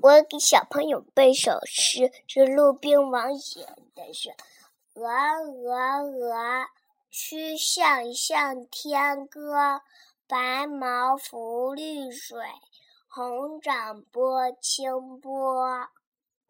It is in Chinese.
我给小朋友背首诗是骆宾王写的是鹅鹅鹅曲项向天歌白毛浮绿水红掌拨清波。